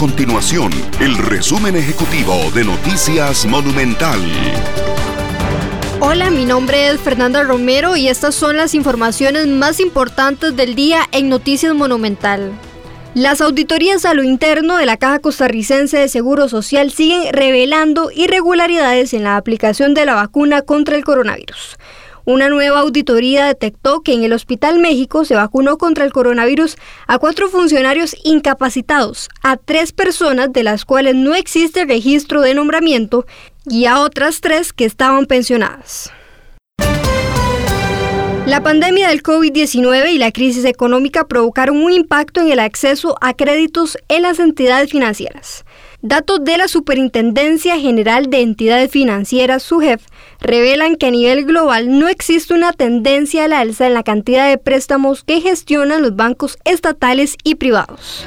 continuación el resumen ejecutivo de Noticias Monumental. Hola, mi nombre es Fernanda Romero y estas son las informaciones más importantes del día en Noticias Monumental. Las auditorías a lo interno de la Caja Costarricense de Seguro Social siguen revelando irregularidades en la aplicación de la vacuna contra el coronavirus. Una nueva auditoría detectó que en el Hospital México se vacunó contra el coronavirus a cuatro funcionarios incapacitados, a tres personas de las cuales no existe registro de nombramiento y a otras tres que estaban pensionadas. La pandemia del COVID-19 y la crisis económica provocaron un impacto en el acceso a créditos en las entidades financieras. Datos de la Superintendencia General de Entidades Financieras, SUGEF, revelan que a nivel global no existe una tendencia a la alza en la cantidad de préstamos que gestionan los bancos estatales y privados.